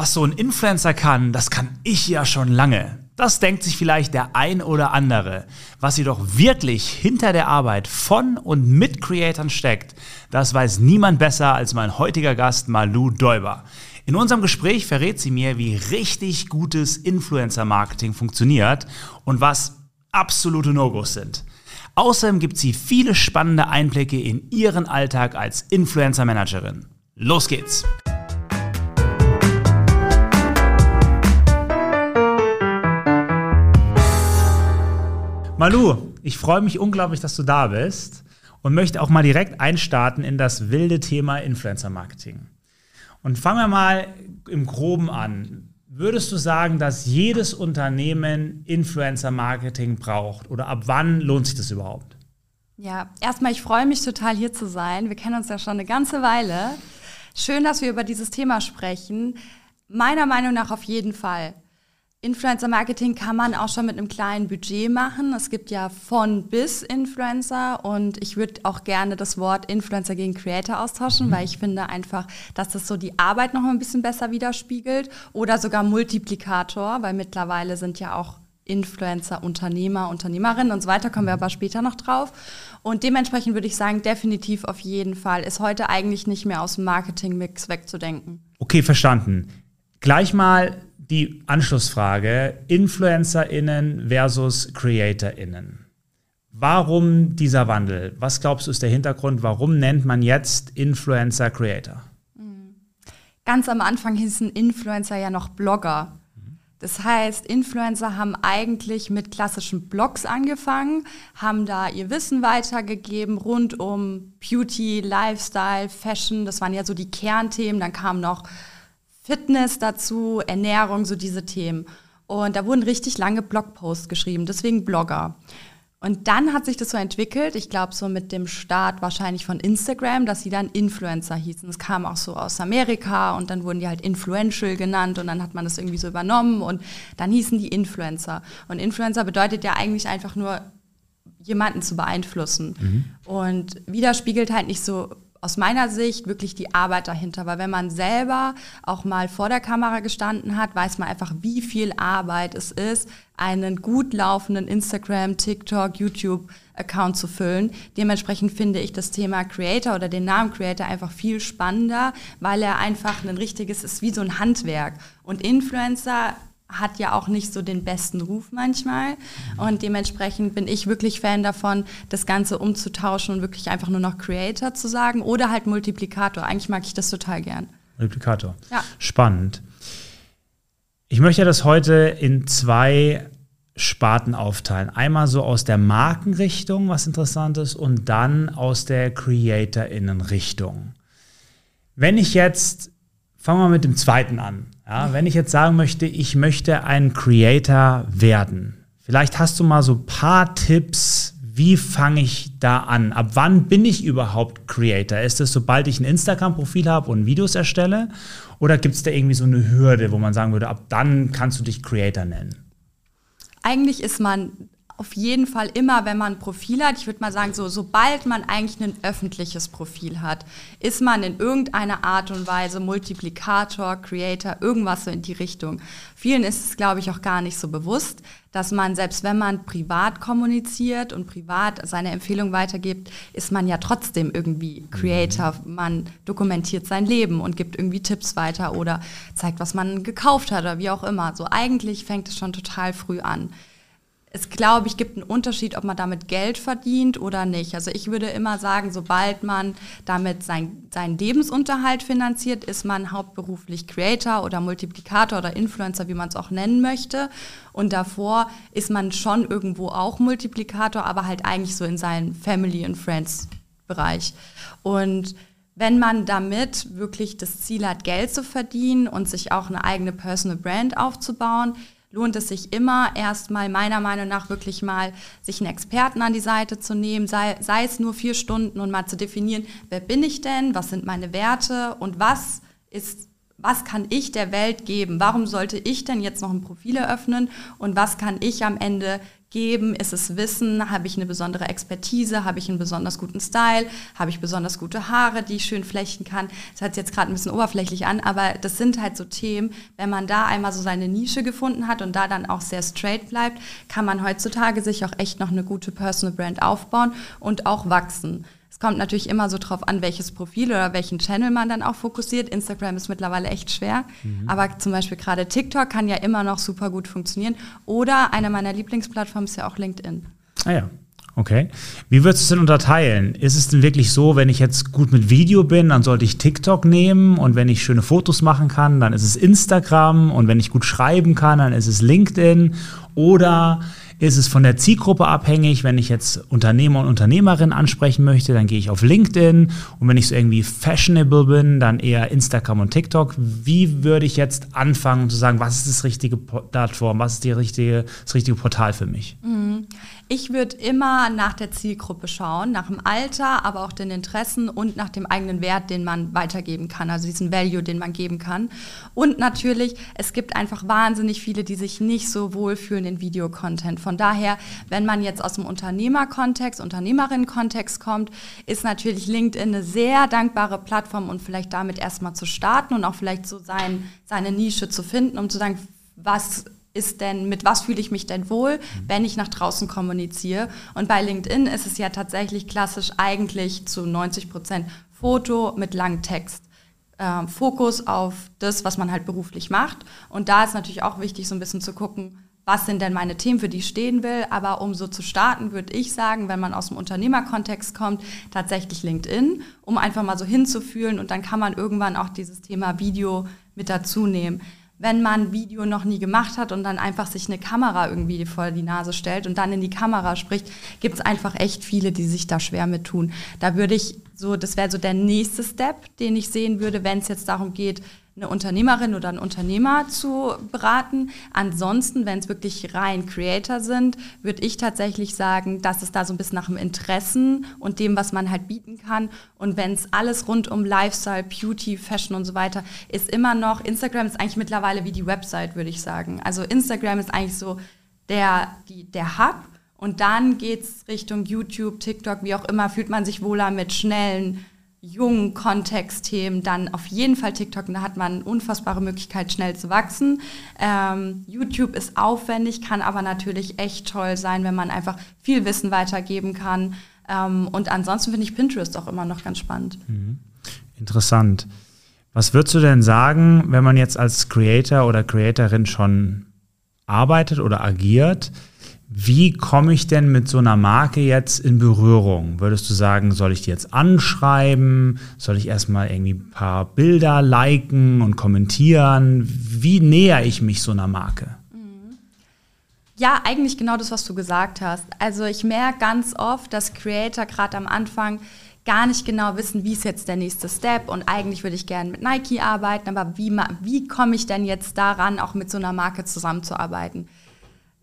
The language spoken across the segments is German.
Was so ein Influencer kann, das kann ich ja schon lange. Das denkt sich vielleicht der ein oder andere. Was jedoch wirklich hinter der Arbeit von und mit Creatoren steckt, das weiß niemand besser als mein heutiger Gast Malu Däuber. In unserem Gespräch verrät sie mir, wie richtig gutes Influencer-Marketing funktioniert und was absolute No-Gos sind. Außerdem gibt sie viele spannende Einblicke in ihren Alltag als Influencer-Managerin. Los geht's! Malu, ich freue mich unglaublich, dass du da bist und möchte auch mal direkt einstarten in das wilde Thema Influencer Marketing. Und fangen wir mal im Groben an. Würdest du sagen, dass jedes Unternehmen Influencer Marketing braucht oder ab wann lohnt sich das überhaupt? Ja, erstmal, ich freue mich total hier zu sein. Wir kennen uns ja schon eine ganze Weile. Schön, dass wir über dieses Thema sprechen. Meiner Meinung nach auf jeden Fall. Influencer-Marketing kann man auch schon mit einem kleinen Budget machen. Es gibt ja von bis Influencer und ich würde auch gerne das Wort Influencer gegen Creator austauschen, mhm. weil ich finde einfach, dass das so die Arbeit noch ein bisschen besser widerspiegelt oder sogar Multiplikator, weil mittlerweile sind ja auch Influencer, Unternehmer, Unternehmerinnen und so weiter, kommen wir aber später noch drauf. Und dementsprechend würde ich sagen, definitiv auf jeden Fall ist heute eigentlich nicht mehr aus dem Marketing-Mix wegzudenken. Okay, verstanden. Gleich mal die Anschlussfrage, InfluencerInnen versus CreatorInnen. Warum dieser Wandel? Was glaubst du ist der Hintergrund? Warum nennt man jetzt Influencer Creator? Hm. Ganz am Anfang hießen Influencer ja noch Blogger. Das heißt, Influencer haben eigentlich mit klassischen Blogs angefangen, haben da ihr Wissen weitergegeben rund um Beauty, Lifestyle, Fashion. Das waren ja so die Kernthemen. Dann kamen noch Fitness dazu, Ernährung, so diese Themen. Und da wurden richtig lange Blogposts geschrieben, deswegen Blogger. Und dann hat sich das so entwickelt, ich glaube so mit dem Start wahrscheinlich von Instagram, dass sie dann Influencer hießen. Es kam auch so aus Amerika und dann wurden die halt Influential genannt und dann hat man das irgendwie so übernommen und dann hießen die Influencer. Und Influencer bedeutet ja eigentlich einfach nur jemanden zu beeinflussen. Mhm. Und widerspiegelt halt nicht so aus meiner Sicht wirklich die Arbeit dahinter, weil wenn man selber auch mal vor der Kamera gestanden hat, weiß man einfach, wie viel Arbeit es ist, einen gut laufenden Instagram, TikTok, YouTube Account zu füllen. Dementsprechend finde ich das Thema Creator oder den Namen Creator einfach viel spannender, weil er einfach ein richtiges ist wie so ein Handwerk und Influencer hat ja auch nicht so den besten Ruf manchmal. Und dementsprechend bin ich wirklich Fan davon, das Ganze umzutauschen und wirklich einfach nur noch Creator zu sagen oder halt Multiplikator. Eigentlich mag ich das total gern. Multiplikator. Ja. Spannend. Ich möchte das heute in zwei Sparten aufteilen. Einmal so aus der Markenrichtung, was interessant ist, und dann aus der CreatorInnen-Richtung. Wenn ich jetzt, fangen wir mit dem zweiten an. Ja, wenn ich jetzt sagen möchte, ich möchte ein Creator werden, vielleicht hast du mal so ein paar Tipps, wie fange ich da an? Ab wann bin ich überhaupt Creator? Ist es, sobald ich ein Instagram-Profil habe und Videos erstelle? Oder gibt es da irgendwie so eine Hürde, wo man sagen würde, ab dann kannst du dich Creator nennen? Eigentlich ist man auf jeden Fall immer, wenn man ein Profil hat, ich würde mal sagen, so, sobald man eigentlich ein öffentliches Profil hat, ist man in irgendeiner Art und Weise Multiplikator, Creator, irgendwas so in die Richtung. Vielen ist es, glaube ich, auch gar nicht so bewusst, dass man, selbst wenn man privat kommuniziert und privat seine Empfehlung weitergibt, ist man ja trotzdem irgendwie Creator. Mhm. Man dokumentiert sein Leben und gibt irgendwie Tipps weiter oder zeigt, was man gekauft hat oder wie auch immer. So eigentlich fängt es schon total früh an es glaube ich gibt einen Unterschied, ob man damit Geld verdient oder nicht. Also ich würde immer sagen, sobald man damit sein, seinen Lebensunterhalt finanziert, ist man hauptberuflich Creator oder Multiplikator oder Influencer, wie man es auch nennen möchte. Und davor ist man schon irgendwo auch Multiplikator, aber halt eigentlich so in seinem Family and Friends Bereich. Und wenn man damit wirklich das Ziel hat, Geld zu verdienen und sich auch eine eigene Personal Brand aufzubauen, lohnt es sich immer erstmal meiner Meinung nach wirklich mal sich einen Experten an die Seite zu nehmen, sei, sei es nur vier Stunden und mal zu definieren, wer bin ich denn, was sind meine Werte und was ist was kann ich der Welt geben? Warum sollte ich denn jetzt noch ein Profil eröffnen? Und was kann ich am Ende geben? Ist es Wissen? Habe ich eine besondere Expertise? Habe ich einen besonders guten Style? Habe ich besonders gute Haare, die ich schön flechten kann? Das hört sich jetzt gerade ein bisschen oberflächlich an, aber das sind halt so Themen, wenn man da einmal so seine Nische gefunden hat und da dann auch sehr straight bleibt, kann man heutzutage sich auch echt noch eine gute Personal Brand aufbauen und auch wachsen. Es kommt natürlich immer so drauf an, welches Profil oder welchen Channel man dann auch fokussiert. Instagram ist mittlerweile echt schwer, mhm. aber zum Beispiel gerade TikTok kann ja immer noch super gut funktionieren. Oder eine meiner Lieblingsplattformen ist ja auch LinkedIn. Ah ja, Okay. Wie würdest du es denn unterteilen? Ist es denn wirklich so, wenn ich jetzt gut mit Video bin, dann sollte ich TikTok nehmen und wenn ich schöne Fotos machen kann, dann ist es Instagram und wenn ich gut schreiben kann, dann ist es LinkedIn oder ist es von der Zielgruppe abhängig. Wenn ich jetzt Unternehmer und Unternehmerinnen ansprechen möchte, dann gehe ich auf LinkedIn. Und wenn ich so irgendwie fashionable bin, dann eher Instagram und TikTok. Wie würde ich jetzt anfangen zu sagen, was ist das richtige Plattform, was ist die richtige, das richtige Portal für mich? Mhm. Ich würde immer nach der Zielgruppe schauen, nach dem Alter, aber auch den Interessen und nach dem eigenen Wert, den man weitergeben kann, also diesen Value, den man geben kann. Und natürlich, es gibt einfach wahnsinnig viele, die sich nicht so wohlfühlen in Videocontent. Von daher, wenn man jetzt aus dem Unternehmerkontext, Unternehmerinnenkontext kommt, ist natürlich LinkedIn eine sehr dankbare Plattform und vielleicht damit erstmal zu starten und auch vielleicht so sein, seine Nische zu finden, um zu sagen, was ist denn, mit was fühle ich mich denn wohl, wenn ich nach draußen kommuniziere. Und bei LinkedIn ist es ja tatsächlich klassisch eigentlich zu 90 Prozent Foto mit langem Text. Äh, Fokus auf das, was man halt beruflich macht. Und da ist natürlich auch wichtig, so ein bisschen zu gucken, was sind denn meine Themen, für die ich stehen will. Aber um so zu starten, würde ich sagen, wenn man aus dem Unternehmerkontext kommt, tatsächlich LinkedIn, um einfach mal so hinzufühlen und dann kann man irgendwann auch dieses Thema Video mit dazu nehmen wenn man Video noch nie gemacht hat und dann einfach sich eine Kamera irgendwie vor die Nase stellt und dann in die Kamera spricht, gibt es einfach echt viele, die sich da schwer mit tun. Da würde ich so, das wäre so der nächste Step, den ich sehen würde, wenn es jetzt darum geht, eine Unternehmerin oder einen Unternehmer zu beraten. Ansonsten, wenn es wirklich rein Creator sind, würde ich tatsächlich sagen, dass es da so ein bisschen nach dem Interessen und dem, was man halt bieten kann. Und wenn es alles rund um Lifestyle, Beauty, Fashion und so weiter ist immer noch, Instagram ist eigentlich mittlerweile wie die Website, würde ich sagen. Also Instagram ist eigentlich so der, die, der Hub. Und dann geht es Richtung YouTube, TikTok, wie auch immer, fühlt man sich wohler mit schnellen jungen Kontextthemen, dann auf jeden Fall TikTok. Da hat man unfassbare Möglichkeit, schnell zu wachsen. Ähm, YouTube ist aufwendig, kann aber natürlich echt toll sein, wenn man einfach viel Wissen weitergeben kann. Ähm, und ansonsten finde ich Pinterest auch immer noch ganz spannend. Mhm. Interessant. Was würdest du denn sagen, wenn man jetzt als Creator oder Creatorin schon arbeitet oder agiert? Wie komme ich denn mit so einer Marke jetzt in Berührung? Würdest du sagen, soll ich die jetzt anschreiben? Soll ich erstmal irgendwie ein paar Bilder liken und kommentieren? Wie näher ich mich so einer Marke? Mhm. Ja, eigentlich genau das, was du gesagt hast. Also ich merke ganz oft, dass Creator gerade am Anfang gar nicht genau wissen, wie ist jetzt der nächste Step und eigentlich würde ich gerne mit Nike arbeiten, aber wie, wie komme ich denn jetzt daran, auch mit so einer Marke zusammenzuarbeiten?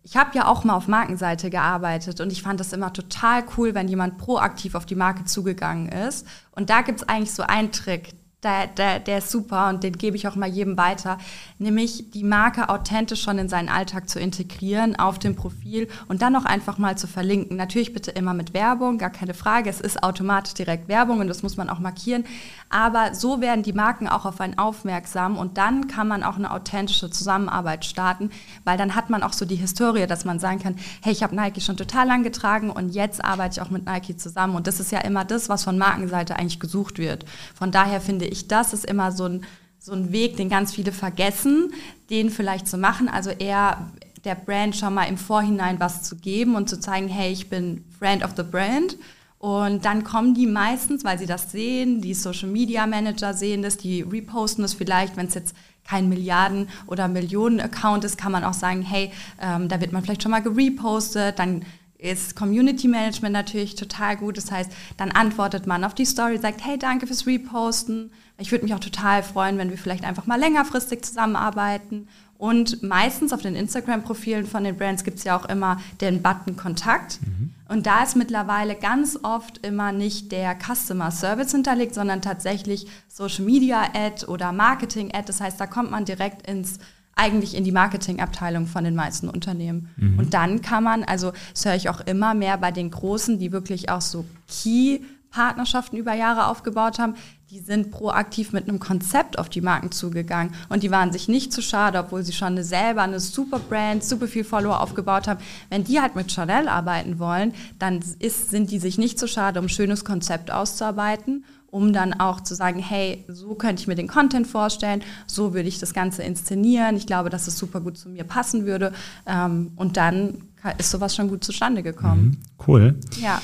Ich habe ja auch mal auf Markenseite gearbeitet und ich fand das immer total cool, wenn jemand proaktiv auf die Marke zugegangen ist. Und da gibt es eigentlich so einen Trick, der, der, der ist super und den gebe ich auch mal jedem weiter, nämlich die Marke authentisch schon in seinen Alltag zu integrieren auf dem Profil und dann auch einfach mal zu verlinken. Natürlich bitte immer mit Werbung, gar keine Frage. Es ist automatisch direkt Werbung und das muss man auch markieren. Aber so werden die Marken auch auf einen aufmerksam und dann kann man auch eine authentische Zusammenarbeit starten, weil dann hat man auch so die Historie, dass man sagen kann, hey, ich habe Nike schon total lang getragen und jetzt arbeite ich auch mit Nike zusammen. Und das ist ja immer das, was von Markenseite eigentlich gesucht wird. Von daher finde ich, das ist immer so ein, so ein Weg, den ganz viele vergessen, den vielleicht zu machen. Also eher der Brand schon mal im Vorhinein was zu geben und zu zeigen, hey, ich bin Friend of the Brand und dann kommen die meistens, weil sie das sehen, die Social Media Manager sehen das, die reposten das vielleicht, wenn es jetzt kein Milliarden- oder Millionen-Account ist, kann man auch sagen, hey, ähm, da wird man vielleicht schon mal gerepostet, dann ist Community Management natürlich total gut. Das heißt, dann antwortet man auf die Story, sagt, hey, danke fürs Reposten. Ich würde mich auch total freuen, wenn wir vielleicht einfach mal längerfristig zusammenarbeiten. Und meistens auf den Instagram-Profilen von den Brands gibt es ja auch immer den Button Kontakt. Mhm. Und da ist mittlerweile ganz oft immer nicht der Customer Service hinterlegt, sondern tatsächlich Social Media Ad oder Marketing Ad. Das heißt, da kommt man direkt ins eigentlich in die Marketingabteilung von den meisten Unternehmen. Mhm. Und dann kann man, also das höre ich auch immer mehr bei den Großen, die wirklich auch so Key-Partnerschaften über Jahre aufgebaut haben, die sind proaktiv mit einem Konzept auf die Marken zugegangen und die waren sich nicht zu schade, obwohl sie schon eine selber eine super Brand, super viel Follower aufgebaut haben. Wenn die halt mit Chanel arbeiten wollen, dann ist, sind die sich nicht zu schade, um ein schönes Konzept auszuarbeiten um dann auch zu sagen, hey, so könnte ich mir den Content vorstellen, so würde ich das Ganze inszenieren. Ich glaube, dass es super gut zu mir passen würde. Ähm, und dann ist sowas schon gut zustande gekommen. Mhm, cool. Ja.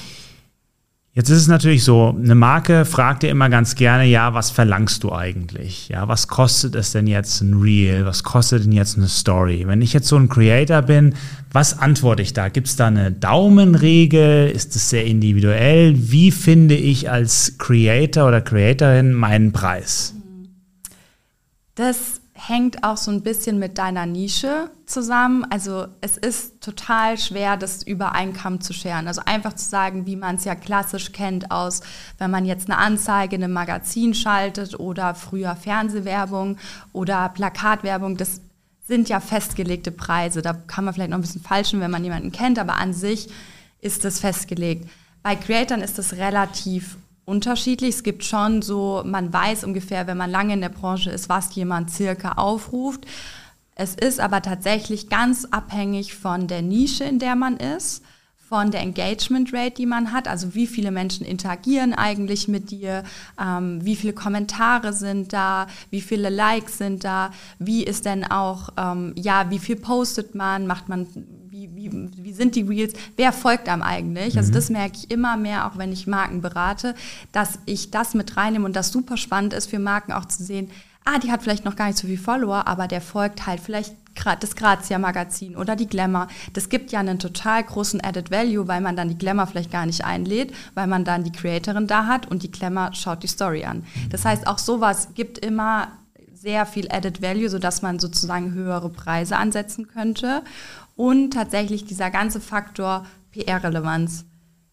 Jetzt ist es natürlich so, eine Marke fragt dir immer ganz gerne, ja, was verlangst du eigentlich? Ja, was kostet es denn jetzt ein Reel? Was kostet denn jetzt eine Story? Wenn ich jetzt so ein Creator bin, was antworte ich da? Gibt es da eine Daumenregel? Ist es sehr individuell? Wie finde ich als Creator oder Creatorin meinen Preis? Das hängt auch so ein bisschen mit deiner Nische zusammen. Also es ist total schwer, das über einen Kamm zu scheren. Also einfach zu sagen, wie man es ja klassisch kennt aus, wenn man jetzt eine Anzeige in einem Magazin schaltet oder früher Fernsehwerbung oder Plakatwerbung, das sind ja festgelegte Preise. Da kann man vielleicht noch ein bisschen falschen, wenn man jemanden kennt, aber an sich ist das festgelegt. Bei Creatern ist das relativ unterschiedlich. Es gibt schon so, man weiß ungefähr, wenn man lange in der Branche ist, was jemand circa aufruft. Es ist aber tatsächlich ganz abhängig von der Nische, in der man ist, von der Engagement Rate, die man hat, also wie viele Menschen interagieren eigentlich mit dir, ähm, wie viele Kommentare sind da, wie viele Likes sind da, wie ist denn auch, ähm, ja, wie viel postet man, macht man wie, wie sind die Reels, wer folgt einem eigentlich? Also mhm. das merke ich immer mehr, auch wenn ich Marken berate, dass ich das mit reinnehme und das super spannend ist für Marken auch zu sehen, ah, die hat vielleicht noch gar nicht so viel Follower, aber der folgt halt vielleicht das Grazia Magazin oder die Glamour. Das gibt ja einen total großen Added Value, weil man dann die Glamour vielleicht gar nicht einlädt, weil man dann die Creatorin da hat und die Glamour schaut die Story an. Das heißt, auch sowas gibt immer sehr viel Added Value, sodass man sozusagen höhere Preise ansetzen könnte. Und tatsächlich dieser ganze Faktor PR-Relevanz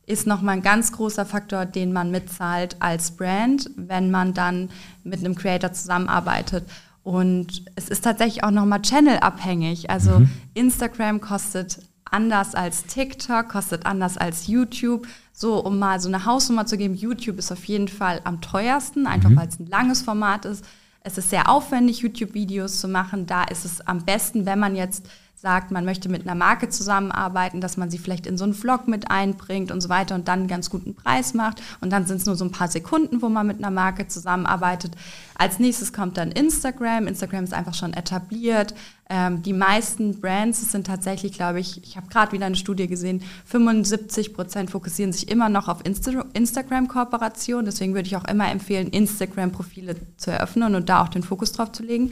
ist nochmal ein ganz großer Faktor, den man mitzahlt als Brand, wenn man dann mit einem Creator zusammenarbeitet. Und es ist tatsächlich auch nochmal Channel-abhängig. Also mhm. Instagram kostet anders als TikTok, kostet anders als YouTube. So, um mal so eine Hausnummer zu geben, YouTube ist auf jeden Fall am teuersten, einfach mhm. weil es ein langes Format ist. Es ist sehr aufwendig, YouTube-Videos zu machen. Da ist es am besten, wenn man jetzt sagt, man möchte mit einer Marke zusammenarbeiten, dass man sie vielleicht in so einen Vlog mit einbringt und so weiter und dann einen ganz guten Preis macht. Und dann sind es nur so ein paar Sekunden, wo man mit einer Marke zusammenarbeitet. Als nächstes kommt dann Instagram. Instagram ist einfach schon etabliert. Ähm, die meisten Brands sind tatsächlich, glaube ich, ich habe gerade wieder eine Studie gesehen, 75 Prozent fokussieren sich immer noch auf Insta Instagram-Kooperation. Deswegen würde ich auch immer empfehlen, Instagram-Profile zu eröffnen und da auch den Fokus drauf zu legen.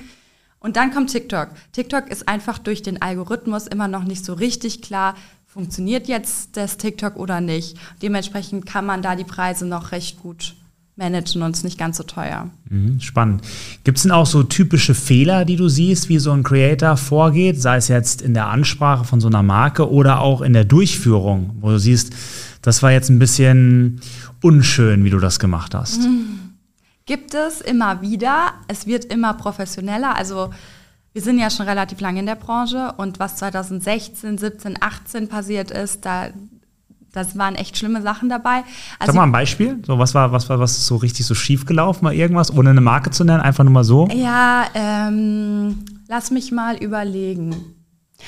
Und dann kommt TikTok. TikTok ist einfach durch den Algorithmus immer noch nicht so richtig klar, funktioniert jetzt das TikTok oder nicht. Dementsprechend kann man da die Preise noch recht gut managen und es nicht ganz so teuer. Mhm, spannend. Gibt es denn auch so typische Fehler, die du siehst, wie so ein Creator vorgeht, sei es jetzt in der Ansprache von so einer Marke oder auch in der Durchführung, wo du siehst, das war jetzt ein bisschen unschön, wie du das gemacht hast? Mhm. Gibt es immer wieder. Es wird immer professioneller. Also wir sind ja schon relativ lange in der Branche und was 2016, 17, 18 passiert ist, da das waren echt schlimme Sachen dabei. Also Sag mal ein Beispiel. So, was war, was war was so richtig so schief gelaufen? Mal irgendwas, ohne eine Marke zu nennen, einfach nur mal so? Ja, ähm, lass mich mal überlegen.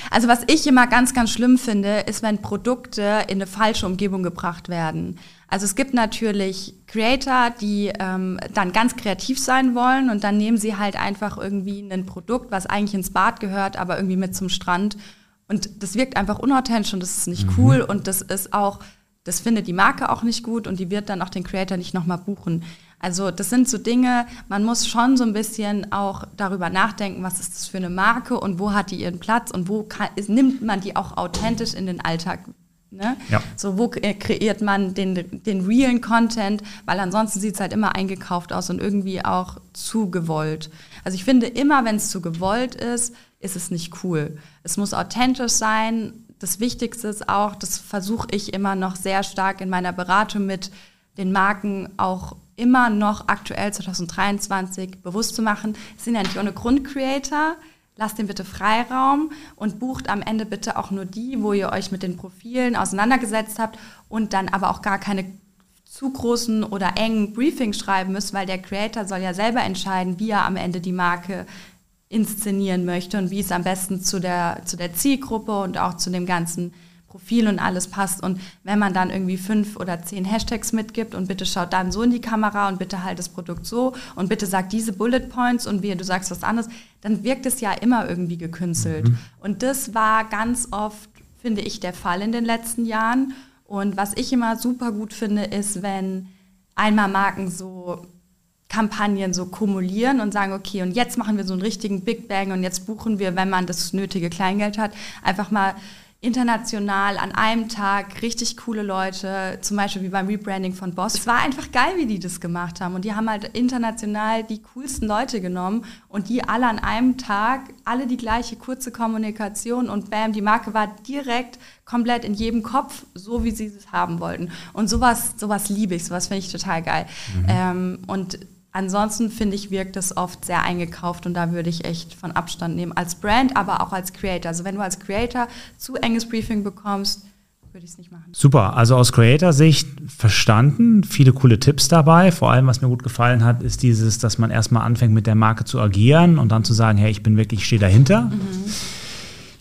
Also was ich immer ganz, ganz schlimm finde, ist, wenn Produkte in eine falsche Umgebung gebracht werden. Also es gibt natürlich Creator, die ähm, dann ganz kreativ sein wollen und dann nehmen sie halt einfach irgendwie ein Produkt, was eigentlich ins Bad gehört, aber irgendwie mit zum Strand. Und das wirkt einfach unauthentisch und das ist nicht mhm. cool und das ist auch, das findet die Marke auch nicht gut und die wird dann auch den Creator nicht nochmal buchen. Also das sind so Dinge, man muss schon so ein bisschen auch darüber nachdenken, was ist das für eine Marke und wo hat die ihren Platz und wo kann, nimmt man die auch authentisch in den Alltag Ne? Ja. So, wo kreiert man den, den realen Content, weil ansonsten sieht es halt immer eingekauft aus und irgendwie auch zu gewollt. Also ich finde immer, wenn es zu gewollt ist, ist es nicht cool. Es muss authentisch sein. Das Wichtigste ist auch, das versuche ich immer noch sehr stark in meiner Beratung mit den Marken auch immer noch aktuell 2023 bewusst zu machen. Es sind ja nicht ohne Grund Creator. Lasst den bitte Freiraum und bucht am Ende bitte auch nur die, wo ihr euch mit den Profilen auseinandergesetzt habt und dann aber auch gar keine zu großen oder engen Briefings schreiben müsst, weil der Creator soll ja selber entscheiden, wie er am Ende die Marke inszenieren möchte und wie es am besten zu der, zu der Zielgruppe und auch zu dem ganzen Profil und alles passt. Und wenn man dann irgendwie fünf oder zehn Hashtags mitgibt und bitte schaut dann so in die Kamera und bitte halt das Produkt so und bitte sagt diese Bullet Points und wie du sagst was anderes, dann wirkt es ja immer irgendwie gekünstelt. Mhm. Und das war ganz oft, finde ich, der Fall in den letzten Jahren. Und was ich immer super gut finde, ist, wenn einmal Marken so Kampagnen so kumulieren und sagen, okay, und jetzt machen wir so einen richtigen Big Bang und jetzt buchen wir, wenn man das nötige Kleingeld hat, einfach mal international an einem Tag richtig coole Leute, zum Beispiel wie beim Rebranding von Boss. Es war einfach geil, wie die das gemacht haben. Und die haben halt international die coolsten Leute genommen und die alle an einem Tag, alle die gleiche kurze Kommunikation und bam, die Marke war direkt komplett in jedem Kopf, so wie sie es haben wollten. Und sowas, sowas liebe ich, sowas finde ich total geil. Mhm. Ähm, und Ansonsten finde ich, wirkt es oft sehr eingekauft und da würde ich echt von Abstand nehmen. Als Brand, aber auch als Creator. Also wenn du als Creator zu enges Briefing bekommst, würde ich es nicht machen. Super, also aus Creator-Sicht verstanden, viele coole Tipps dabei. Vor allem, was mir gut gefallen hat, ist dieses, dass man erstmal anfängt mit der Marke zu agieren und dann zu sagen, hey, ich bin wirklich, ich stehe dahinter. Mhm.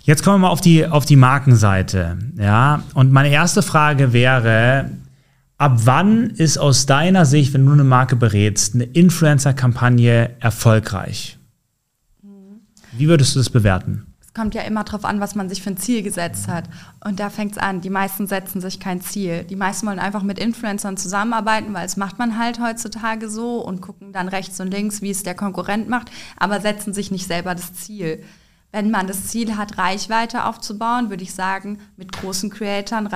Jetzt kommen wir mal auf die, auf die Markenseite. Ja, und meine erste Frage wäre, Ab wann ist aus deiner Sicht, wenn du eine Marke berätst, eine Influencer-Kampagne erfolgreich? Wie würdest du das bewerten? Es kommt ja immer darauf an, was man sich für ein Ziel gesetzt hat. Und da fängt es an. Die meisten setzen sich kein Ziel. Die meisten wollen einfach mit Influencern zusammenarbeiten, weil es macht man halt heutzutage so und gucken dann rechts und links, wie es der Konkurrent macht, aber setzen sich nicht selber das Ziel. Wenn man das Ziel hat, Reichweite aufzubauen, würde ich sagen, mit großen Creatoren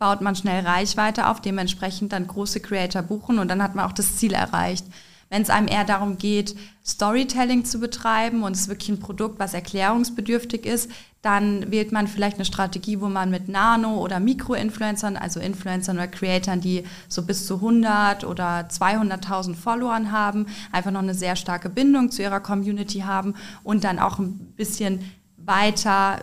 baut man schnell Reichweite auf, dementsprechend dann große Creator buchen und dann hat man auch das Ziel erreicht. Wenn es einem eher darum geht, Storytelling zu betreiben und es ist wirklich ein Produkt, was erklärungsbedürftig ist, dann wählt man vielleicht eine Strategie, wo man mit Nano- oder Mikro-Influencern, also Influencern oder Creatoren, die so bis zu 100 oder 200.000 Followern haben, einfach noch eine sehr starke Bindung zu ihrer Community haben und dann auch ein bisschen weiter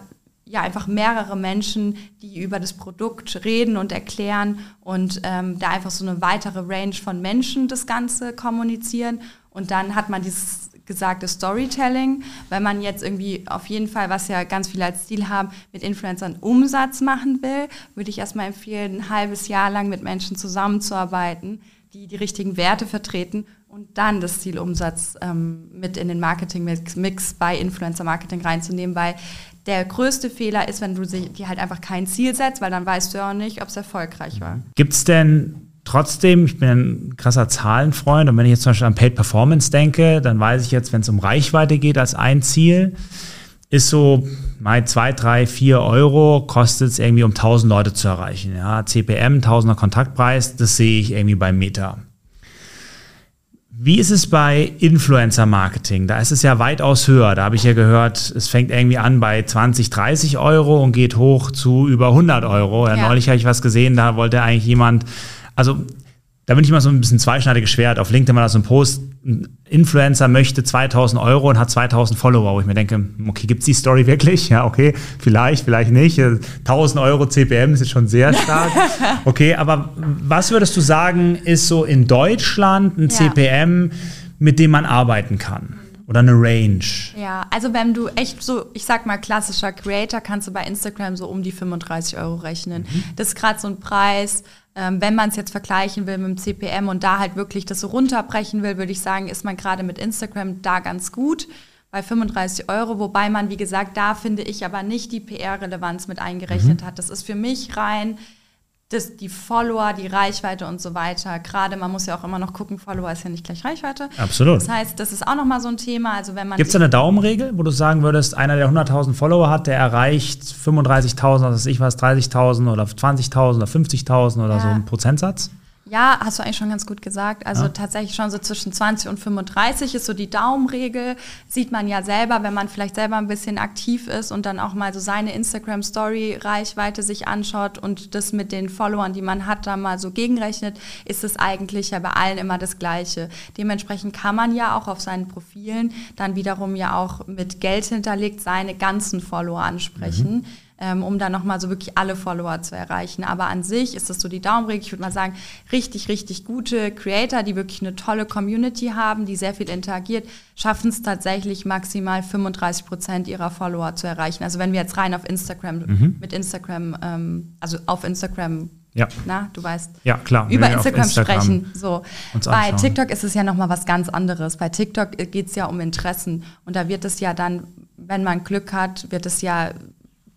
ja einfach mehrere Menschen, die über das Produkt reden und erklären und ähm, da einfach so eine weitere Range von Menschen das Ganze kommunizieren. Und dann hat man dieses gesagte Storytelling, wenn man jetzt irgendwie auf jeden Fall, was ja ganz viele als Ziel haben, mit Influencern Umsatz machen will, würde ich erstmal empfehlen, ein halbes Jahr lang mit Menschen zusammenzuarbeiten, die die richtigen Werte vertreten und dann das Ziel Umsatz ähm, mit in den Marketing-Mix bei Influencer-Marketing reinzunehmen, weil der größte Fehler ist, wenn du dir halt einfach kein Ziel setzt, weil dann weißt du ja auch nicht, ob es erfolgreich war. Gibt es denn trotzdem, ich bin ein krasser Zahlenfreund und wenn ich jetzt zum Beispiel an Paid Performance denke, dann weiß ich jetzt, wenn es um Reichweite geht als ein Ziel, ist so mal zwei, drei, vier Euro kostet es irgendwie, um 1000 Leute zu erreichen. Ja, CPM, 1000er Kontaktpreis, das sehe ich irgendwie beim Meta. Wie ist es bei Influencer-Marketing? Da ist es ja weitaus höher. Da habe ich ja gehört, es fängt irgendwie an bei 20, 30 Euro und geht hoch zu über 100 Euro. Ja, ja. Neulich habe ich was gesehen, da wollte eigentlich jemand, also da bin ich immer so ein bisschen zweischneidiges Schwert. Auf LinkedIn war das so ein Post, ein Influencer möchte 2000 Euro und hat 2000 Follower, wo ich mir denke, okay, gibt's die Story wirklich? Ja, okay, vielleicht, vielleicht nicht. 1000 Euro CPM ist jetzt schon sehr stark. Okay, aber was würdest du sagen, ist so in Deutschland ein ja. CPM, mit dem man arbeiten kann? Oder eine Range? Ja, also wenn du echt so, ich sag mal, klassischer Creator, kannst du bei Instagram so um die 35 Euro rechnen. Mhm. Das ist gerade so ein Preis, ähm, wenn man es jetzt vergleichen will mit dem CPM und da halt wirklich das so runterbrechen will, würde ich sagen, ist man gerade mit Instagram da ganz gut bei 35 Euro, wobei man, wie gesagt, da finde ich aber nicht die PR-Relevanz mit eingerechnet mhm. hat. Das ist für mich rein das, die Follower, die Reichweite und so weiter. Gerade man muss ja auch immer noch gucken, Follower ist ja nicht gleich Reichweite. Absolut. Das heißt, das ist auch nochmal so ein Thema. Also wenn man Gibt es da eine Daumenregel, wo du sagen würdest, einer, der 100.000 Follower hat, der erreicht 35.000, was weiß ich was, 30.000 oder 20.000 oder 50.000 oder ja. so ein Prozentsatz? Ja, hast du eigentlich schon ganz gut gesagt. Also ja. tatsächlich schon so zwischen 20 und 35 ist so die Daumenregel. Sieht man ja selber, wenn man vielleicht selber ein bisschen aktiv ist und dann auch mal so seine Instagram-Story-Reichweite sich anschaut und das mit den Followern, die man hat, da mal so gegenrechnet, ist es eigentlich ja bei allen immer das Gleiche. Dementsprechend kann man ja auch auf seinen Profilen dann wiederum ja auch mit Geld hinterlegt seine ganzen Follower ansprechen. Mhm ähm, um dann nochmal so wirklich alle Follower zu erreichen. Aber an sich ist das so die Daumenregel. Ich würde mal sagen, richtig, richtig gute Creator, die wirklich eine tolle Community haben, die sehr viel interagiert, schaffen es tatsächlich maximal 35 Prozent ihrer Follower zu erreichen. Also wenn wir jetzt rein auf Instagram, mhm. mit Instagram, ähm, also auf Instagram ja. Na, du weißt. Ja, klar. Über Instagram, Instagram, sprechen. So. Bei TikTok ist es ja nochmal was ganz anderes. Bei TikTok geht es ja um Interessen. Und da wird es ja dann, wenn man Glück hat, wird es ja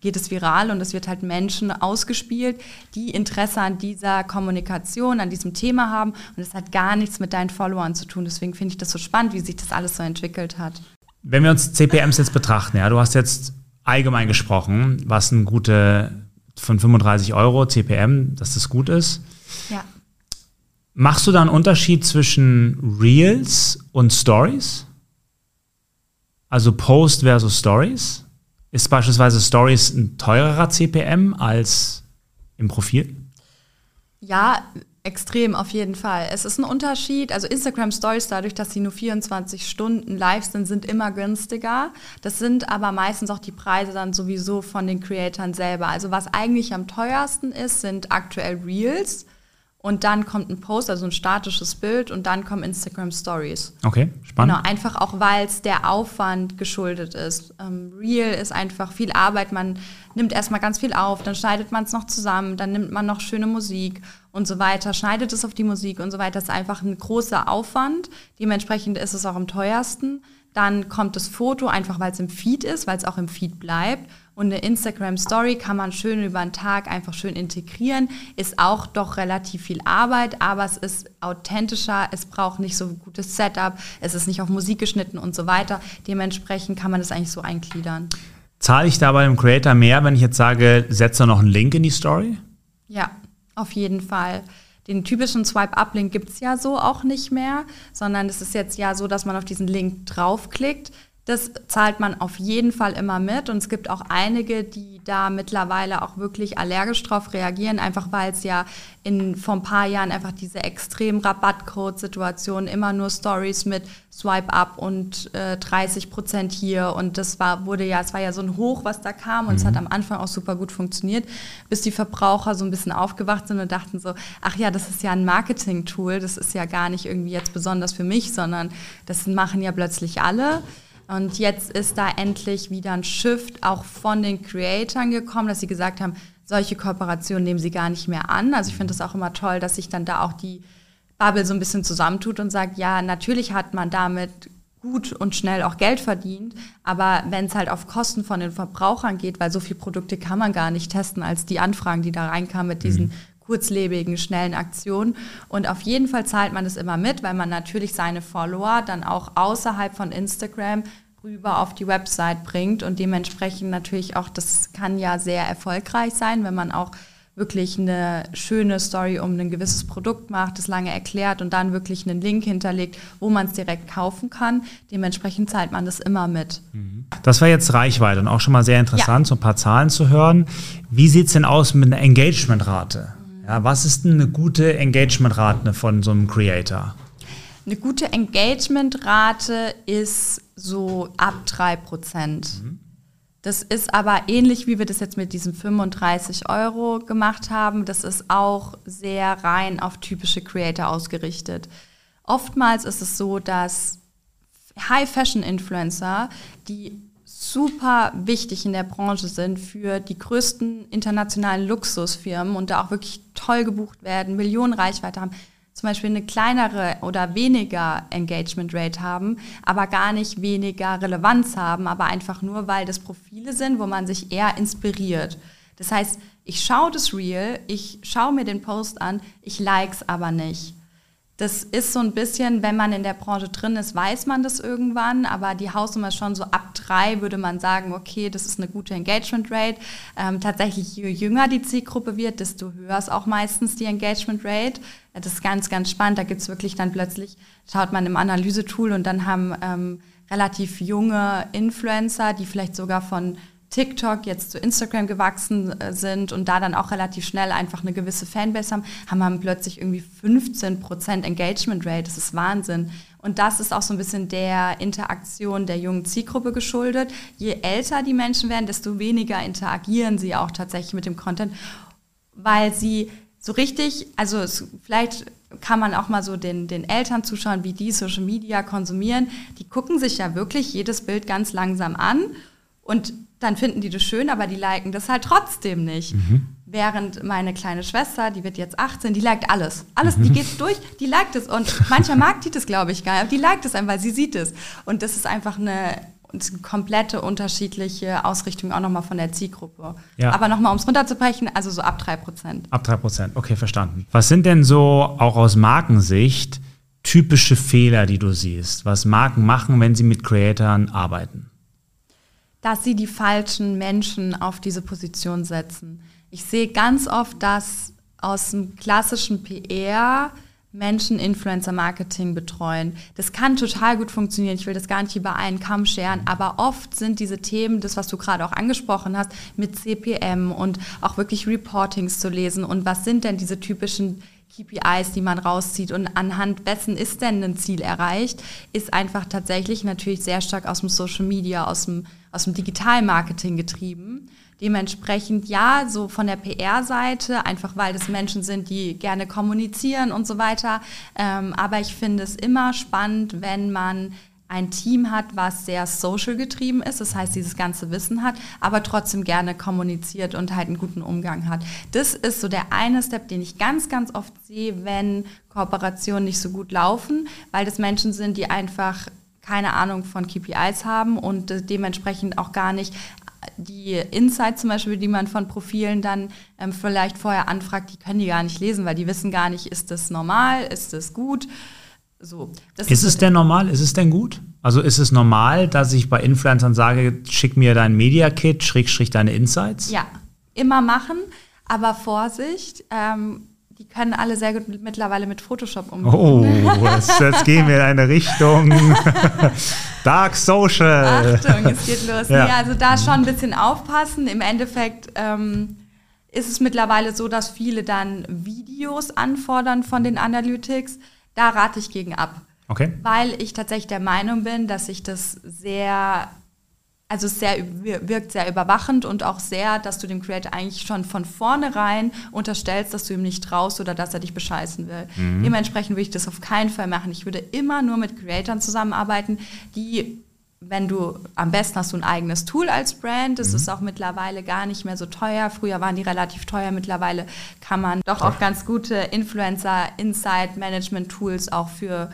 geht es viral und es wird halt Menschen ausgespielt, die Interesse an dieser Kommunikation, an diesem Thema haben und es hat gar nichts mit deinen Followern zu tun. Deswegen finde ich das so spannend, wie sich das alles so entwickelt hat. Wenn wir uns CPMs jetzt betrachten, ja, du hast jetzt allgemein gesprochen, was ein gute von 35 Euro CPM, dass das gut ist. Ja. Machst du da einen Unterschied zwischen Reels und Stories? Also Post versus Stories? Ist beispielsweise Stories ein teurerer CPM als im Profil? Ja, extrem auf jeden Fall. Es ist ein Unterschied. Also Instagram Stories, dadurch, dass sie nur 24 Stunden live sind, sind immer günstiger. Das sind aber meistens auch die Preise dann sowieso von den Creatoren selber. Also was eigentlich am teuersten ist, sind aktuell Reels und dann kommt ein Post, also ein statisches Bild und dann kommen Instagram Stories. Okay, spannend. Genau, einfach auch, weil es der Aufwand geschuldet ist. Ähm, Real ist einfach viel Arbeit, man nimmt erstmal ganz viel auf, dann schneidet man es noch zusammen, dann nimmt man noch schöne Musik und so weiter, schneidet es auf die Musik und so weiter. Das ist einfach ein großer Aufwand. Dementsprechend ist es auch am teuersten. Dann kommt das Foto, einfach weil es im Feed ist, weil es auch im Feed bleibt. Und eine Instagram Story kann man schön über den Tag einfach schön integrieren. Ist auch doch relativ viel Arbeit, aber es ist authentischer, es braucht nicht so ein gutes Setup, es ist nicht auf Musik geschnitten und so weiter. Dementsprechend kann man das eigentlich so eingliedern. Zahle ich da bei dem Creator mehr, wenn ich jetzt sage, setze noch einen Link in die Story? Ja, auf jeden Fall. Den typischen Swipe-Up-Link gibt es ja so auch nicht mehr, sondern es ist jetzt ja so, dass man auf diesen Link draufklickt. Das zahlt man auf jeden Fall immer mit. Und es gibt auch einige, die da mittlerweile auch wirklich allergisch drauf reagieren, einfach weil es ja in, vor ein paar Jahren einfach diese extrem Rabattcode-Situation immer nur Stories mit Swipe Up und äh, 30 Prozent hier. Und das war, wurde ja, es war ja so ein Hoch, was da kam. Und mhm. es hat mhm. am Anfang auch super gut funktioniert, bis die Verbraucher so ein bisschen aufgewacht sind und dachten so, ach ja, das ist ja ein Marketing-Tool. Das ist ja gar nicht irgendwie jetzt besonders für mich, sondern das machen ja plötzlich alle. Und jetzt ist da endlich wieder ein Shift auch von den Creatoren gekommen, dass sie gesagt haben, solche Kooperationen nehmen sie gar nicht mehr an. Also ich finde das auch immer toll, dass sich dann da auch die Bubble so ein bisschen zusammentut und sagt, ja, natürlich hat man damit gut und schnell auch Geld verdient, aber wenn es halt auf Kosten von den Verbrauchern geht, weil so viele Produkte kann man gar nicht testen als die Anfragen, die da reinkamen mit diesen mhm. Kurzlebigen, schnellen Aktionen. Und auf jeden Fall zahlt man das immer mit, weil man natürlich seine Follower dann auch außerhalb von Instagram rüber auf die Website bringt und dementsprechend natürlich auch, das kann ja sehr erfolgreich sein, wenn man auch wirklich eine schöne Story um ein gewisses Produkt macht, das lange erklärt und dann wirklich einen Link hinterlegt, wo man es direkt kaufen kann. Dementsprechend zahlt man das immer mit. Mhm. Das war jetzt Reichweite und auch schon mal sehr interessant, ja. so ein paar Zahlen zu hören. Wie sieht es denn aus mit einer Engagementrate? Ja, was ist denn eine gute Engagementrate von so einem Creator? Eine gute Engagementrate ist so ab 3 Prozent. Mhm. Das ist aber ähnlich, wie wir das jetzt mit diesen 35 Euro gemacht haben. Das ist auch sehr rein auf typische Creator ausgerichtet. Oftmals ist es so, dass High-Fashion-Influencer, die super wichtig in der Branche sind für die größten internationalen Luxusfirmen und da auch wirklich toll gebucht werden, Millionen Reichweite haben, zum Beispiel eine kleinere oder weniger Engagement Rate haben, aber gar nicht weniger Relevanz haben, aber einfach nur, weil das Profile sind, wo man sich eher inspiriert. Das heißt, ich schaue das Reel, ich schaue mir den Post an, ich like es aber nicht. Das ist so ein bisschen, wenn man in der Branche drin ist, weiß man das irgendwann, aber die Hausnummer ist schon so ab drei, würde man sagen, okay, das ist eine gute Engagement Rate. Ähm, tatsächlich, je jünger die Zielgruppe wird, desto höher ist auch meistens die Engagement Rate. Das ist ganz, ganz spannend. Da gibt es wirklich dann plötzlich, schaut man im Analysetool und dann haben ähm, relativ junge Influencer, die vielleicht sogar von TikTok jetzt zu Instagram gewachsen äh, sind und da dann auch relativ schnell einfach eine gewisse Fanbase haben, haben wir plötzlich irgendwie 15% Engagement Rate. Das ist Wahnsinn. Und das ist auch so ein bisschen der Interaktion der jungen Zielgruppe geschuldet. Je älter die Menschen werden, desto weniger interagieren sie auch tatsächlich mit dem Content, weil sie so richtig, also es, vielleicht kann man auch mal so den, den Eltern zuschauen, wie die Social Media konsumieren. Die gucken sich ja wirklich jedes Bild ganz langsam an und dann finden die das schön, aber die liken das halt trotzdem nicht. Mhm. Während meine kleine Schwester, die wird jetzt 18, die liked alles. Alles, mhm. die geht durch, die liked es. Und manchmal mag die das, glaube ich, gar nicht, aber die liked es einfach, weil sie sieht es. Und das ist einfach eine, eine komplette unterschiedliche Ausrichtung auch nochmal von der Zielgruppe. Ja. Aber nochmal, um es runterzubrechen, also so ab 3%. Ab 3%, okay, verstanden. Was sind denn so auch aus Markensicht typische Fehler, die du siehst, was Marken machen, wenn sie mit Creatoren arbeiten? Dass sie die falschen Menschen auf diese Position setzen. Ich sehe ganz oft, dass aus dem klassischen PR Menschen Influencer-Marketing betreuen. Das kann total gut funktionieren. Ich will das gar nicht über einen Kamm scheren, aber oft sind diese Themen, das, was du gerade auch angesprochen hast, mit CPM und auch wirklich Reportings zu lesen und was sind denn diese typischen KPIs, die man rauszieht und anhand dessen ist denn ein Ziel erreicht, ist einfach tatsächlich natürlich sehr stark aus dem Social Media, aus dem, aus dem Digitalmarketing getrieben. Dementsprechend ja, so von der PR-Seite, einfach weil das Menschen sind, die gerne kommunizieren und so weiter. Ähm, aber ich finde es immer spannend, wenn man ein Team hat, was sehr social getrieben ist, das heißt, dieses ganze Wissen hat, aber trotzdem gerne kommuniziert und halt einen guten Umgang hat. Das ist so der eine Step, den ich ganz, ganz oft sehe, wenn Kooperationen nicht so gut laufen, weil das Menschen sind, die einfach keine Ahnung von KPIs haben und dementsprechend auch gar nicht die Insights zum Beispiel, die man von Profilen dann ähm, vielleicht vorher anfragt, die können die gar nicht lesen, weil die wissen gar nicht, ist das normal, ist das gut. So, ist, ist es denn normal? Ist es denn gut? Also ist es normal, dass ich bei Influencern sage, schick mir dein Media Kit, schräg, deine Insights? Ja, immer machen, aber Vorsicht, ähm, die können alle sehr gut mit, mittlerweile mit Photoshop umgehen. Oh, jetzt, jetzt gehen wir in eine Richtung Dark Social. Achtung, es geht los. Ja. Nee, also da schon ein bisschen aufpassen. Im Endeffekt ähm, ist es mittlerweile so, dass viele dann Videos anfordern von den Analytics da rate ich gegen ab. Okay. Weil ich tatsächlich der Meinung bin, dass sich das sehr, also sehr wirkt sehr überwachend und auch sehr, dass du dem Creator eigentlich schon von vornherein unterstellst, dass du ihm nicht traust oder dass er dich bescheißen will. Mhm. Dementsprechend würde ich das auf keinen Fall machen. Ich würde immer nur mit Creatoren zusammenarbeiten, die wenn du am besten hast du ein eigenes Tool als Brand, das mhm. ist auch mittlerweile gar nicht mehr so teuer. Früher waren die relativ teuer, mittlerweile kann man doch auch ganz gute Influencer Insight Management Tools auch für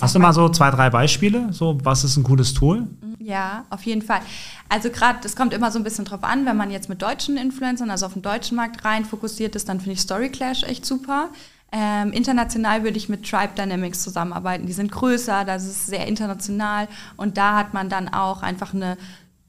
Hast du mal so zwei, drei Beispiele? So, was ist ein cooles Tool? Ja, auf jeden Fall. Also gerade, es kommt immer so ein bisschen drauf an, wenn man jetzt mit deutschen Influencern, also auf den deutschen Markt rein fokussiert ist, dann finde ich Story Clash echt super. Ähm, international würde ich mit Tribe Dynamics zusammenarbeiten. Die sind größer, das ist sehr international und da hat man dann auch einfach eine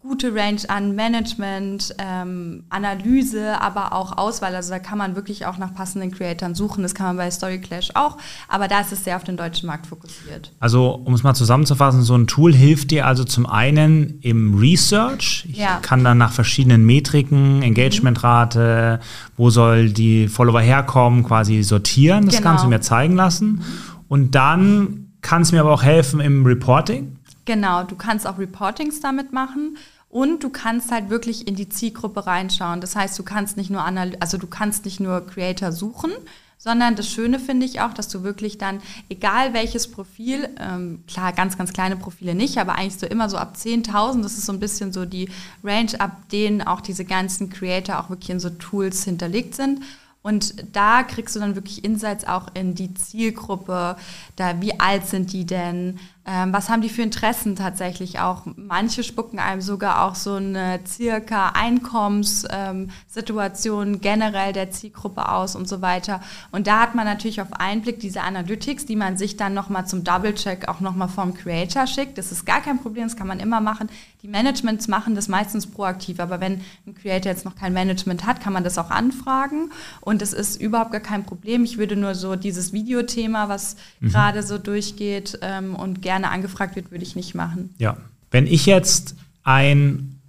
gute Range an Management, ähm, Analyse, aber auch Auswahl. Also da kann man wirklich auch nach passenden Creatoren suchen. Das kann man bei Story Clash auch, aber da ist es sehr auf den deutschen Markt fokussiert. Also um es mal zusammenzufassen, so ein Tool hilft dir also zum einen im Research. Ich ja. kann dann nach verschiedenen Metriken, Engagementrate, wo soll die Follower herkommen, quasi sortieren, das genau. Ganze mir zeigen lassen. Und dann kann es mir aber auch helfen im Reporting. Genau, du kannst auch Reportings damit machen und du kannst halt wirklich in die Zielgruppe reinschauen. Das heißt, du kannst nicht nur also du kannst nicht nur Creator suchen, sondern das Schöne finde ich auch, dass du wirklich dann, egal welches Profil, ähm, klar, ganz, ganz kleine Profile nicht, aber eigentlich so immer so ab 10.000, das ist so ein bisschen so die Range, ab denen auch diese ganzen Creator auch wirklich in so Tools hinterlegt sind. Und da kriegst du dann wirklich Insights auch in die Zielgruppe, da wie alt sind die denn, Ähm, was haben die für Interessen tatsächlich auch? Manche spucken einem sogar auch so eine circa Einkommenssituation ähm, generell der Zielgruppe aus und so weiter. Und da hat man natürlich auf einen Blick diese Analytics, die man sich dann nochmal zum Double-Check auch nochmal vom Creator schickt. Das ist gar kein Problem, das kann man immer machen. Die Managements machen das meistens proaktiv, aber wenn ein Creator jetzt noch kein Management hat, kann man das auch anfragen und es ist überhaupt gar kein Problem. Ich würde nur so dieses Videothema, was mhm. gerade so durchgeht ähm, und gerne angefragt wird, würde ich nicht machen. Ja, wenn ich jetzt ein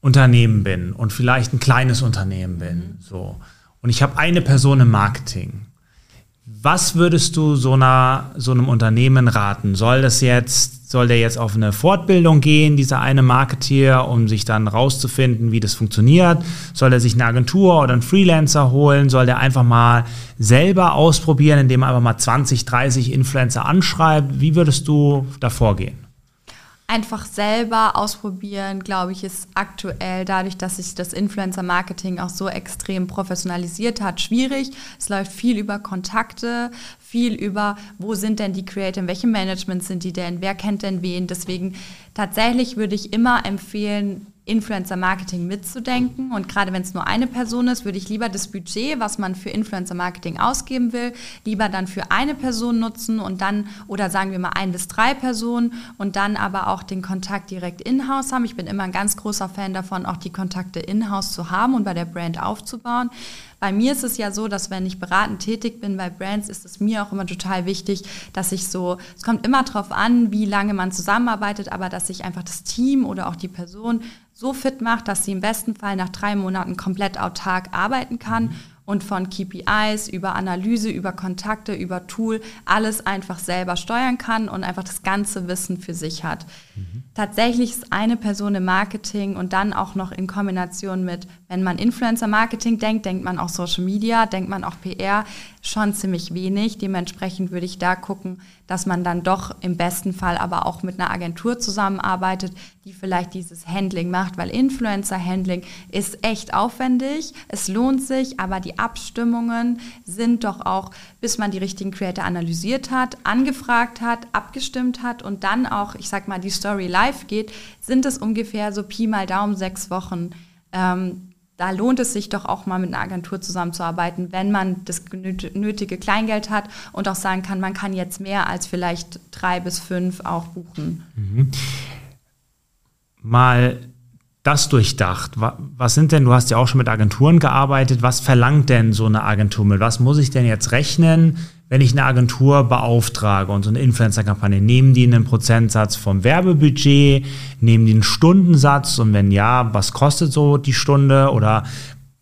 Unternehmen bin und vielleicht ein kleines Unternehmen bin, mhm. so und ich habe eine Person im Marketing was würdest du so, einer, so einem Unternehmen raten? Soll das jetzt, soll der jetzt auf eine Fortbildung gehen, dieser eine Marketeer, um sich dann rauszufinden, wie das funktioniert? Soll er sich eine Agentur oder einen Freelancer holen? Soll der einfach mal selber ausprobieren, indem er einfach mal 20, 30 Influencer anschreibt? Wie würdest du da vorgehen? Einfach selber ausprobieren, glaube ich, ist aktuell dadurch, dass sich das Influencer-Marketing auch so extrem professionalisiert hat, schwierig. Es läuft viel über Kontakte, viel über, wo sind denn die Creator, in welchem Management sind die denn, wer kennt denn wen. Deswegen tatsächlich würde ich immer empfehlen, Influencer-Marketing mitzudenken. Und gerade wenn es nur eine Person ist, würde ich lieber das Budget, was man für Influencer-Marketing ausgeben will, lieber dann für eine Person nutzen und dann, oder sagen wir mal ein bis drei Personen und dann aber auch den Kontakt direkt in-house haben. Ich bin immer ein ganz großer Fan davon, auch die Kontakte in-house zu haben und bei der Brand aufzubauen. Bei mir ist es ja so, dass wenn ich beratend tätig bin bei Brands, ist es mir auch immer total wichtig, dass ich so, es kommt immer darauf an, wie lange man zusammenarbeitet, aber dass ich einfach das Team oder auch die Person so fit macht, dass sie im besten Fall nach drei Monaten komplett autark arbeiten kann und von KPIs über Analyse, über Kontakte, über Tool alles einfach selber steuern kann und einfach das ganze Wissen für sich hat. Mhm. Tatsächlich ist eine Person im Marketing und dann auch noch in Kombination mit, wenn man Influencer-Marketing denkt, denkt man auch Social Media, denkt man auch PR, schon ziemlich wenig. Dementsprechend würde ich da gucken, dass man dann doch im besten Fall aber auch mit einer Agentur zusammenarbeitet, die vielleicht dieses Handling macht, weil Influencer-Handling ist echt aufwendig, es lohnt sich, aber die Abstimmungen sind doch auch, bis man die richtigen Creator analysiert hat, angefragt hat, abgestimmt hat und dann auch, ich sag mal, die Story live geht, sind es ungefähr so Pi mal Daumen sechs Wochen. Ähm, da lohnt es sich doch auch mal mit einer Agentur zusammenzuarbeiten, wenn man das nötige Kleingeld hat und auch sagen kann, man kann jetzt mehr als vielleicht drei bis fünf auch buchen. Mhm. Mal das durchdacht. Was sind denn, du hast ja auch schon mit Agenturen gearbeitet, was verlangt denn so eine Agentur mit? Was muss ich denn jetzt rechnen, wenn ich eine Agentur beauftrage und so eine Influencer-Kampagne? Nehmen die einen Prozentsatz vom Werbebudget? Nehmen die einen Stundensatz? Und wenn ja, was kostet so die Stunde? Oder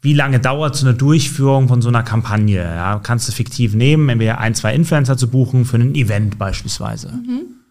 wie lange dauert so eine Durchführung von so einer Kampagne? Ja, kannst du fiktiv nehmen, entweder ein, zwei Influencer zu buchen für ein Event beispielsweise? Mhm.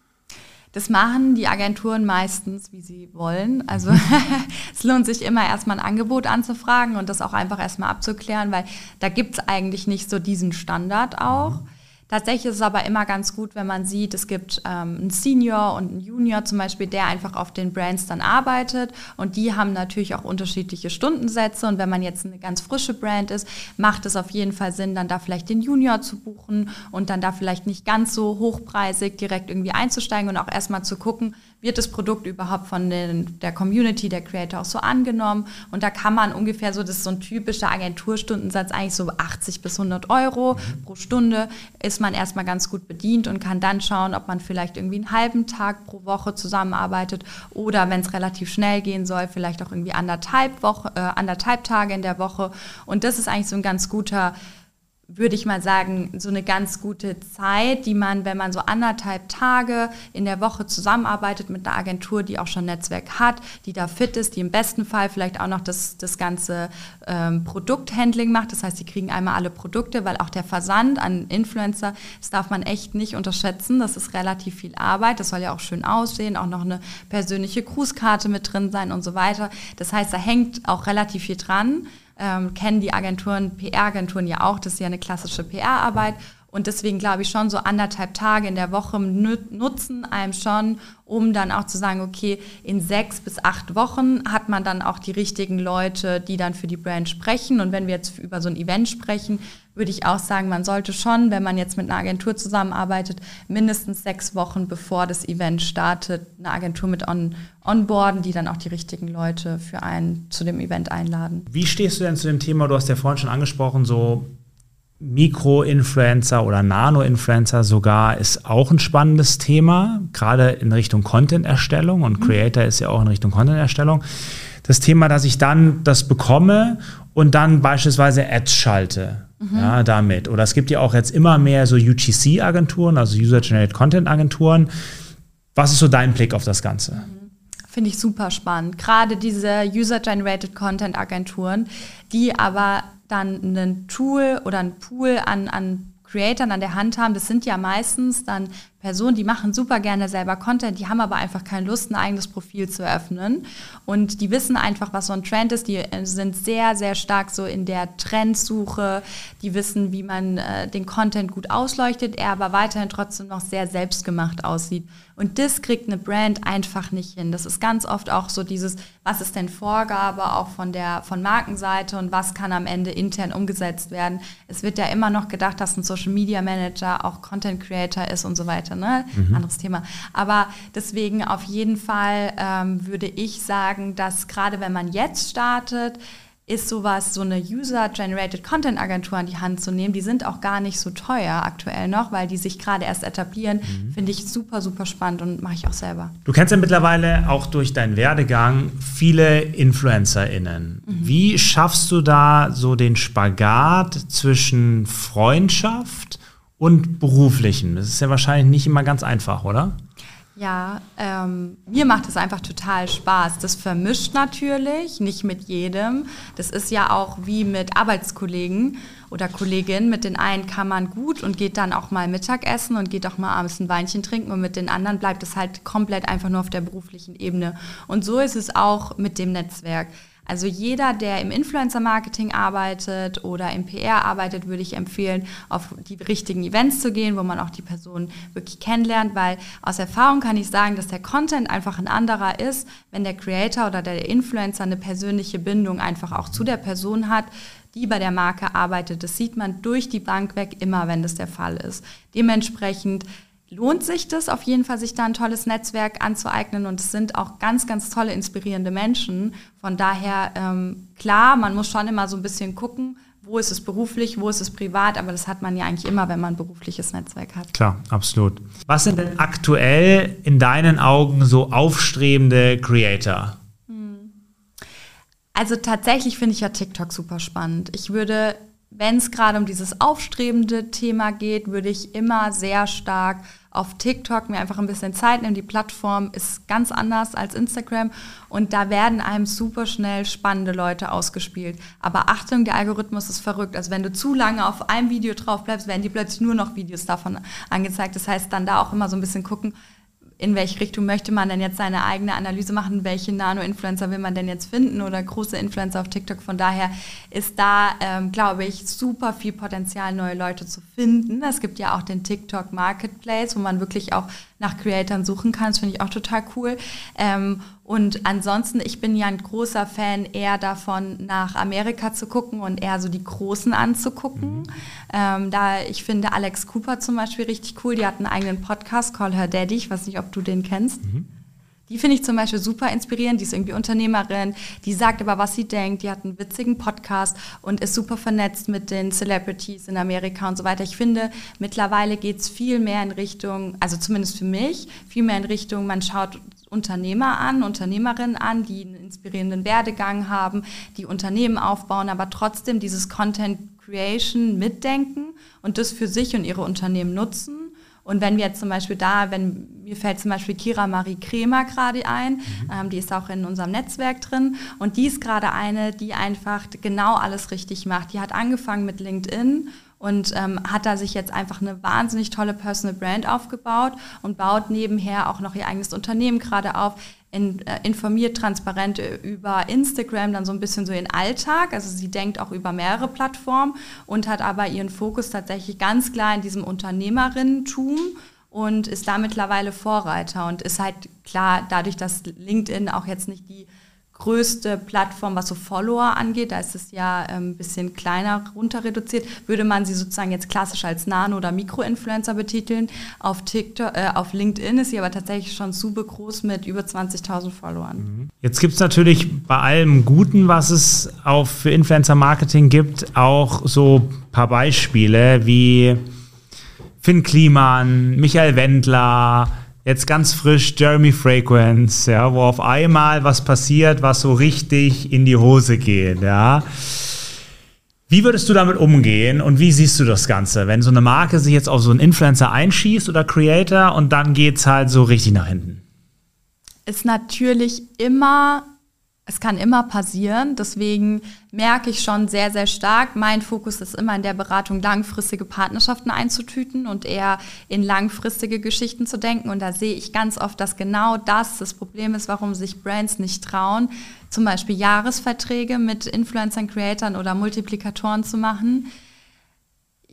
Das machen die Agenturen meistens, wie sie wollen. Also es lohnt sich immer erstmal ein Angebot anzufragen und das auch einfach erstmal abzuklären, weil da gibt es eigentlich nicht so diesen Standard auch. Mhm. Tatsächlich ist es aber immer ganz gut, wenn man sieht, es gibt ähm, einen Senior und einen Junior zum Beispiel, der einfach auf den Brands dann arbeitet. Und die haben natürlich auch unterschiedliche Stundensätze. Und wenn man jetzt eine ganz frische Brand ist, macht es auf jeden Fall Sinn, dann da vielleicht den Junior zu buchen und dann da vielleicht nicht ganz so hochpreisig direkt irgendwie einzusteigen und auch erstmal zu gucken, wird das Produkt überhaupt von den, der Community, der Creator auch so angenommen. Und da kann man ungefähr so, das ist so ein typischer Agenturstundensatz, eigentlich so 80 bis 100 Euro mhm. pro Stunde, ist man erstmal ganz gut bedient und kann dann schauen, ob man vielleicht irgendwie einen halben Tag pro Woche zusammenarbeitet oder wenn es relativ schnell gehen soll, vielleicht auch irgendwie anderthalb, Woche, äh, anderthalb Tage in der Woche. Und das ist eigentlich so ein ganz guter würde ich mal sagen, so eine ganz gute Zeit, die man, wenn man so anderthalb Tage in der Woche zusammenarbeitet mit einer Agentur, die auch schon Netzwerk hat, die da fit ist, die im besten Fall vielleicht auch noch das, das ganze ähm, Produkthandling macht. Das heißt, sie kriegen einmal alle Produkte, weil auch der Versand an Influencer, das darf man echt nicht unterschätzen. Das ist relativ viel Arbeit. Das soll ja auch schön aussehen, auch noch eine persönliche Grußkarte mit drin sein und so weiter. Das heißt, da hängt auch relativ viel dran ähm, kennen die Agenturen, PR-Agenturen ja auch, das ist ja eine klassische PR-Arbeit. Und deswegen glaube ich schon, so anderthalb Tage in der Woche nutzen einem schon, um dann auch zu sagen, okay, in sechs bis acht Wochen hat man dann auch die richtigen Leute, die dann für die Brand sprechen. Und wenn wir jetzt über so ein Event sprechen, würde ich auch sagen, man sollte schon, wenn man jetzt mit einer Agentur zusammenarbeitet, mindestens sechs Wochen bevor das Event startet, eine Agentur mit on, onboarden, die dann auch die richtigen Leute für einen zu dem Event einladen. Wie stehst du denn zu dem Thema, du hast ja vorhin schon angesprochen, so Mikro-Influencer oder Nano-Influencer sogar ist auch ein spannendes Thema, gerade in Richtung Content-Erstellung und mhm. Creator ist ja auch in Richtung Content-Erstellung. Das Thema, dass ich dann das bekomme und dann beispielsweise Ads schalte. Mhm. Ja, damit. Oder es gibt ja auch jetzt immer mehr so UGC-Agenturen, also User-Generated Content-Agenturen. Was ist so dein Blick auf das Ganze? Mhm. Finde ich super spannend. Gerade diese User-Generated Content-Agenturen, die aber dann ein Tool oder ein Pool an, an Creatoren an der Hand haben. Das sind ja meistens dann Personen, die machen super gerne selber Content, die haben aber einfach keine Lust, ein eigenes Profil zu öffnen. Und die wissen einfach, was so ein Trend ist. Die äh, sind sehr, sehr stark so in der Trendsuche. Die wissen, wie man äh, den Content gut ausleuchtet, er aber weiterhin trotzdem noch sehr selbstgemacht aussieht. Und das kriegt eine Brand einfach nicht hin. Das ist ganz oft auch so dieses, was ist denn Vorgabe auch von der von Markenseite und was kann am Ende intern umgesetzt werden. Es wird ja immer noch gedacht, dass ein Social Media Manager auch Content Creator ist und so weiter. Ne? Mhm. Anderes Thema. Aber deswegen auf jeden Fall ähm, würde ich sagen, dass gerade wenn man jetzt startet, ist sowas, so eine User-Generated Content-Agentur an die Hand zu nehmen. Die sind auch gar nicht so teuer aktuell noch, weil die sich gerade erst etablieren. Mhm. Finde ich super, super spannend und mache ich auch selber. Du kennst ja mittlerweile auch durch deinen Werdegang viele InfluencerInnen. Mhm. Wie schaffst du da so den Spagat zwischen Freundschaft und beruflichen? Das ist ja wahrscheinlich nicht immer ganz einfach, oder? Ja, ähm, mir macht es einfach total Spaß. Das vermischt natürlich, nicht mit jedem. Das ist ja auch wie mit Arbeitskollegen oder Kolleginnen. Mit den einen kann man gut und geht dann auch mal Mittagessen und geht auch mal abends ein Weinchen trinken und mit den anderen bleibt es halt komplett einfach nur auf der beruflichen Ebene. Und so ist es auch mit dem Netzwerk. Also jeder, der im Influencer-Marketing arbeitet oder im PR arbeitet, würde ich empfehlen, auf die richtigen Events zu gehen, wo man auch die Person wirklich kennenlernt, weil aus Erfahrung kann ich sagen, dass der Content einfach ein anderer ist, wenn der Creator oder der Influencer eine persönliche Bindung einfach auch zu der Person hat, die bei der Marke arbeitet. Das sieht man durch die Bank weg immer, wenn das der Fall ist. Dementsprechend lohnt sich das auf jeden Fall, sich da ein tolles Netzwerk anzueignen und es sind auch ganz, ganz tolle, inspirierende Menschen. Von daher, ähm, klar, man muss schon immer so ein bisschen gucken, wo ist es beruflich, wo ist es privat, aber das hat man ja eigentlich immer, wenn man ein berufliches Netzwerk hat. Klar, absolut. Was sind denn aktuell in deinen Augen so aufstrebende Creator? Hm. Also tatsächlich finde ich ja TikTok super spannend. Ich würde, wenn es gerade um dieses aufstrebende Thema geht, würde ich immer sehr stark auf TikTok mir einfach ein bisschen Zeit nehmen. Die Plattform ist ganz anders als Instagram und da werden einem super schnell spannende Leute ausgespielt. Aber Achtung, der Algorithmus ist verrückt. Also wenn du zu lange auf einem Video drauf bleibst, werden dir plötzlich nur noch Videos davon angezeigt. Das heißt, dann da auch immer so ein bisschen gucken, in welche Richtung möchte man denn jetzt seine eigene Analyse machen, welche Nano-Influencer will man denn jetzt finden oder große Influencer auf TikTok. Von daher ist da, ähm, glaube ich, super viel Potenzial, neue Leute zu finden. Es gibt ja auch den TikTok Marketplace, wo man wirklich auch nach Creatoren suchen kann. Das finde ich auch total cool. Ähm, und ansonsten, ich bin ja ein großer Fan eher davon, nach Amerika zu gucken und eher so die Großen anzugucken. Mhm. Ähm, da ich finde Alex Cooper zum Beispiel richtig cool. Die hat einen eigenen Podcast, Call Her Daddy. Ich weiß nicht, ob du den kennst. Mhm. Die finde ich zum Beispiel super inspirierend. Die ist irgendwie Unternehmerin, die sagt aber, was sie denkt. Die hat einen witzigen Podcast und ist super vernetzt mit den Celebrities in Amerika und so weiter. Ich finde, mittlerweile geht es viel mehr in Richtung, also zumindest für mich, viel mehr in Richtung, man schaut Unternehmer an, Unternehmerinnen an, die einen inspirierenden Werdegang haben, die Unternehmen aufbauen, aber trotzdem dieses Content Creation mitdenken und das für sich und ihre Unternehmen nutzen und wenn wir jetzt zum Beispiel da, wenn mir fällt zum Beispiel Kira Marie Kremer gerade ein, mhm. ähm, die ist auch in unserem Netzwerk drin und die ist gerade eine, die einfach genau alles richtig macht. Die hat angefangen mit LinkedIn und ähm, hat da sich jetzt einfach eine wahnsinnig tolle Personal Brand aufgebaut und baut nebenher auch noch ihr eigenes Unternehmen gerade auf. In, äh, informiert transparent über Instagram dann so ein bisschen so ihren Alltag. Also sie denkt auch über mehrere Plattformen und hat aber ihren Fokus tatsächlich ganz klar in diesem Unternehmerinnentum und ist da mittlerweile Vorreiter und ist halt klar, dadurch, dass LinkedIn auch jetzt nicht die größte Plattform, was so Follower angeht, da ist es ja ein ähm, bisschen kleiner runter reduziert, würde man sie sozusagen jetzt klassisch als Nano- oder Mikroinfluencer betiteln. Auf, TikTok, äh, auf LinkedIn ist sie aber tatsächlich schon super groß mit über 20.000 Followern. Mhm. Jetzt gibt es natürlich bei allem Guten, was es auch für Influencer-Marketing gibt, auch so ein paar Beispiele wie Finn Kliman, Michael Wendler, jetzt ganz frisch Jeremy Fragrance, ja, wo auf einmal was passiert, was so richtig in die Hose geht, ja. Wie würdest du damit umgehen und wie siehst du das Ganze, wenn so eine Marke sich jetzt auf so einen Influencer einschießt oder Creator und dann geht es halt so richtig nach hinten? Ist natürlich immer es kann immer passieren. Deswegen merke ich schon sehr, sehr stark, mein Fokus ist immer in der Beratung, langfristige Partnerschaften einzutüten und eher in langfristige Geschichten zu denken. Und da sehe ich ganz oft, dass genau das das Problem ist, warum sich Brands nicht trauen, zum Beispiel Jahresverträge mit Influencern, Creatoren oder Multiplikatoren zu machen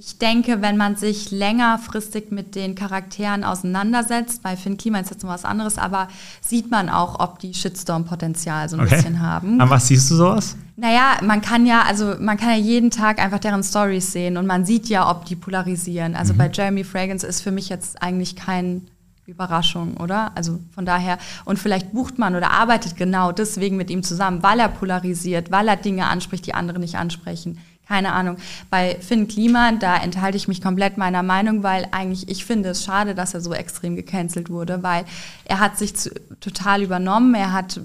ich denke, wenn man sich längerfristig mit den Charakteren auseinandersetzt, bei Finn Klima ist jetzt noch was anderes, aber sieht man auch, ob die Shitstorm-Potenzial so ein okay. bisschen haben. An was siehst du sowas? Naja, man kann ja, also man kann ja jeden Tag einfach deren Stories sehen und man sieht ja, ob die polarisieren. Also mhm. bei Jeremy Fragrance ist für mich jetzt eigentlich kein Überraschung, oder? Also von daher, und vielleicht bucht man oder arbeitet genau deswegen mit ihm zusammen, weil er polarisiert, weil er Dinge anspricht, die andere nicht ansprechen keine Ahnung. Bei Finn Kliman, da enthalte ich mich komplett meiner Meinung, weil eigentlich ich finde es schade, dass er so extrem gecancelt wurde, weil er hat sich zu, total übernommen, er hat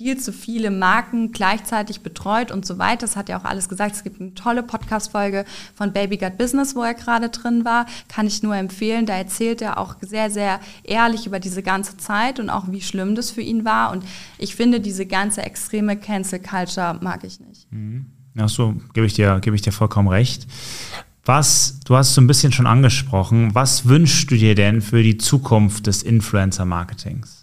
viel zu viele Marken gleichzeitig betreut und so weiter. Das hat er auch alles gesagt. Es gibt eine tolle Podcast-Folge von Baby Got Business, wo er gerade drin war. Kann ich nur empfehlen. Da erzählt er auch sehr, sehr ehrlich über diese ganze Zeit und auch wie schlimm das für ihn war. Und ich finde, diese ganze extreme Cancel Culture mag ich nicht. Mhm. Ja, so gebe ich dir, ich dir vollkommen recht. Was, du hast so ein bisschen schon angesprochen, was wünschst du dir denn für die Zukunft des Influencer-Marketings?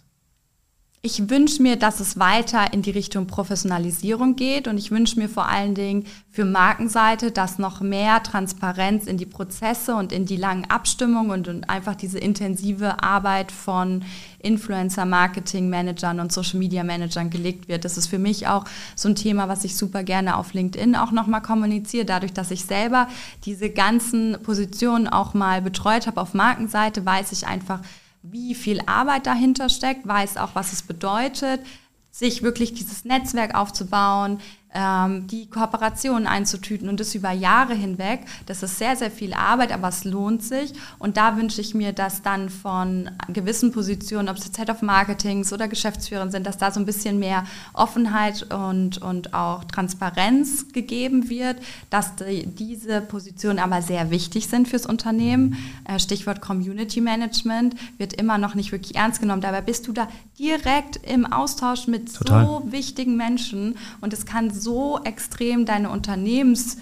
Ich wünsche mir, dass es weiter in die Richtung Professionalisierung geht und ich wünsche mir vor allen Dingen für Markenseite, dass noch mehr Transparenz in die Prozesse und in die langen Abstimmungen und, und einfach diese intensive Arbeit von Influencer, Marketing Managern und Social Media Managern gelegt wird. Das ist für mich auch so ein Thema, was ich super gerne auf LinkedIn auch nochmal kommuniziere, dadurch, dass ich selber diese ganzen Positionen auch mal betreut habe auf Markenseite, weiß ich einfach, wie viel Arbeit dahinter steckt, weiß auch, was es bedeutet, sich wirklich dieses Netzwerk aufzubauen, ähm, die Kooperationen einzutüten und das über Jahre hinweg. Das ist sehr, sehr viel Arbeit, aber es lohnt sich. Und da wünsche ich mir, dass dann von gewissen Positionen, ob es jetzt Head of Marketings oder Geschäftsführer sind, dass da so ein bisschen mehr Offenheit und, und auch Transparenz gegeben wird, dass die, diese Positionen aber sehr wichtig sind fürs Unternehmen. Äh, Stichwort Community Management wird immer noch nicht wirklich ernst genommen. Dabei bist du da direkt im Austausch mit Total. so wichtigen Menschen und es kann so extrem deine Unternehmensweg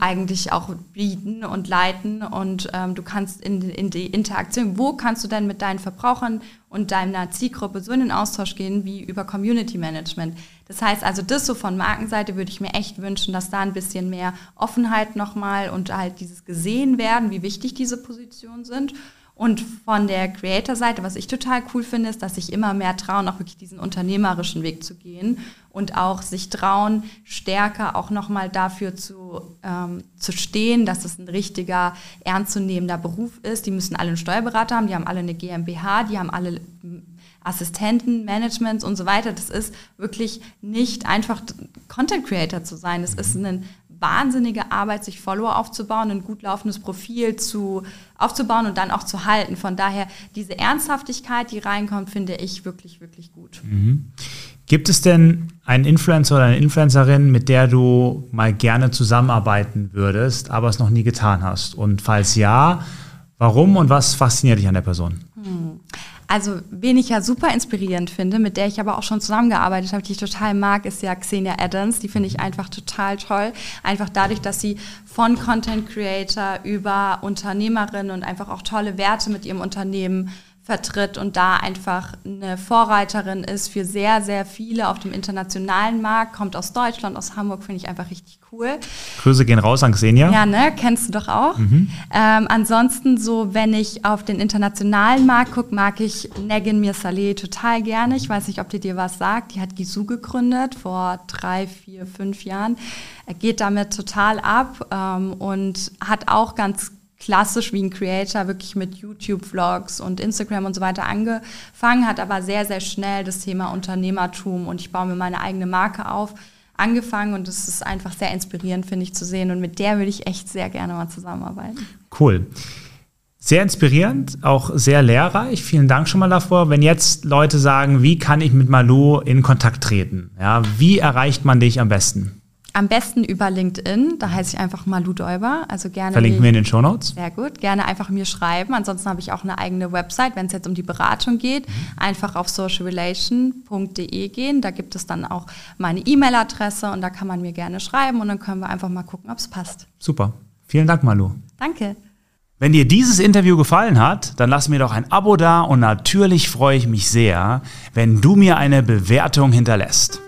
eigentlich auch bieten und leiten und ähm, du kannst in, in die Interaktion, wo kannst du denn mit deinen Verbrauchern und deiner Zielgruppe so in den Austausch gehen wie über Community Management. Das heißt also, das so von Markenseite würde ich mir echt wünschen, dass da ein bisschen mehr Offenheit nochmal und halt dieses gesehen werden, wie wichtig diese Positionen sind. Und von der Creator-Seite, was ich total cool finde, ist, dass sich immer mehr trauen, auch wirklich diesen unternehmerischen Weg zu gehen und auch sich trauen, stärker auch nochmal dafür zu, ähm, zu stehen, dass es ein richtiger, ernstzunehmender Beruf ist. Die müssen alle einen Steuerberater haben, die haben alle eine GmbH, die haben alle Assistenten, Managements und so weiter. Das ist wirklich nicht einfach Content Creator zu sein. Das ist ein wahnsinnige Arbeit, sich Follower aufzubauen, ein gut laufendes Profil zu, aufzubauen und dann auch zu halten. Von daher, diese Ernsthaftigkeit, die reinkommt, finde ich wirklich, wirklich gut. Mhm. Gibt es denn einen Influencer oder eine Influencerin, mit der du mal gerne zusammenarbeiten würdest, aber es noch nie getan hast? Und falls ja, warum und was fasziniert dich an der Person? Hm. Also, wen ich ja super inspirierend finde, mit der ich aber auch schon zusammengearbeitet habe, die ich total mag, ist ja Xenia Adams. Die finde ich einfach total toll. Einfach dadurch, dass sie von Content Creator über Unternehmerin und einfach auch tolle Werte mit ihrem Unternehmen vertritt und da einfach eine Vorreiterin ist für sehr, sehr viele auf dem internationalen Markt, kommt aus Deutschland, aus Hamburg, finde ich einfach richtig cool. Grüße gehen raus an Xenia. Ja, ne, kennst du doch auch. Mhm. Ähm, ansonsten so, wenn ich auf den internationalen Markt gucke, mag ich Negin Mirsaleh total gerne. Ich weiß nicht, ob die dir was sagt. Die hat Gisu gegründet vor drei, vier, fünf Jahren. Er geht damit total ab ähm, und hat auch ganz klassisch wie ein Creator wirklich mit YouTube-Vlogs und Instagram und so weiter angefangen, hat aber sehr, sehr schnell das Thema Unternehmertum und ich baue mir meine eigene Marke auf, angefangen und es ist einfach sehr inspirierend, finde ich, zu sehen und mit der würde ich echt sehr gerne mal zusammenarbeiten. Cool. Sehr inspirierend, auch sehr lehrreich. Vielen Dank schon mal davor. Wenn jetzt Leute sagen, wie kann ich mit Malu in Kontakt treten? Ja, wie erreicht man dich am besten? Am besten über LinkedIn, da heiße ich einfach Malu Däuber. Also gerne. Verlinken wir in den Show Notes. Sehr gut. Gerne einfach mir schreiben. Ansonsten habe ich auch eine eigene Website, wenn es jetzt um die Beratung geht. Mhm. Einfach auf socialrelation.de gehen. Da gibt es dann auch meine E-Mail-Adresse und da kann man mir gerne schreiben und dann können wir einfach mal gucken, ob es passt. Super. Vielen Dank, Malu. Danke. Wenn dir dieses Interview gefallen hat, dann lass mir doch ein Abo da und natürlich freue ich mich sehr, wenn du mir eine Bewertung hinterlässt.